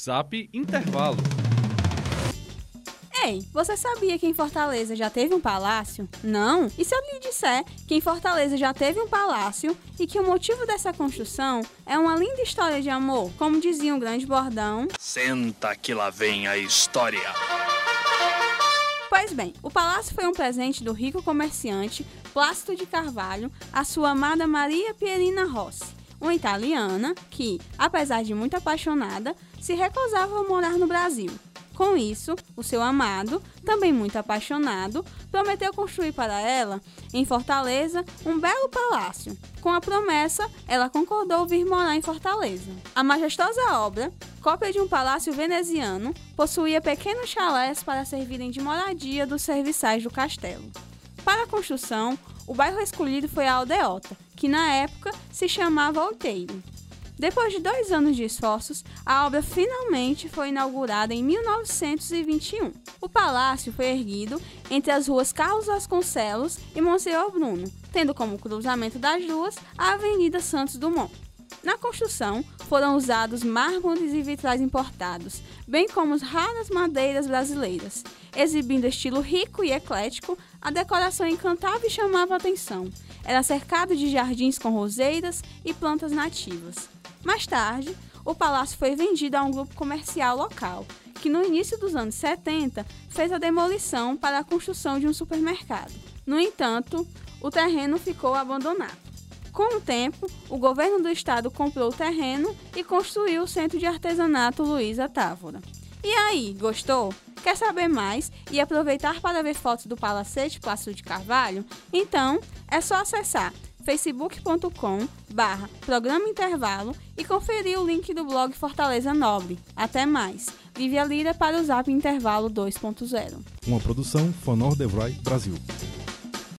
Zap Intervalo. Ei, você sabia que em Fortaleza já teve um palácio? Não? E se eu lhe disser que em Fortaleza já teve um palácio e que o motivo dessa construção é uma linda história de amor, como dizia um grande bordão? Senta que lá vem a história. Pois bem, o palácio foi um presente do rico comerciante Plácido de Carvalho à sua amada Maria Pierina Rossi, uma italiana que, apesar de muito apaixonada, se recusava a morar no Brasil. Com isso, o seu amado, também muito apaixonado, prometeu construir para ela, em Fortaleza, um belo palácio. Com a promessa, ela concordou vir morar em Fortaleza. A majestosa obra, cópia de um palácio veneziano, possuía pequenos chalés para servirem de moradia dos serviçais do castelo. Para a construção, o bairro escolhido foi a Aldeota, que na época se chamava Outeiro. Depois de dois anos de esforços, a obra finalmente foi inaugurada em 1921. O palácio foi erguido entre as ruas Carlos Vasconcelos e Monsenhor Bruno, tendo como cruzamento das duas a Avenida Santos Dumont. Na construção foram usados mármores e vitrais importados, bem como raras madeiras brasileiras, exibindo estilo rico e eclético, a decoração encantava e chamava a atenção. Era cercado de jardins com roseiras e plantas nativas. Mais tarde, o palácio foi vendido a um grupo comercial local, que no início dos anos 70 fez a demolição para a construção de um supermercado. No entanto, o terreno ficou abandonado. Com o tempo, o governo do estado comprou o terreno e construiu o Centro de Artesanato Luísa Távora. E aí, gostou? Quer saber mais e aproveitar para ver fotos do Palacete Plácido de Carvalho? Então, é só acessar facebook.com barra programa intervalo e conferir o link do blog Fortaleza Nobre. Até mais. Vive a Lira para o Zap Intervalo 2.0. Uma produção Fonor Devroy Brasil.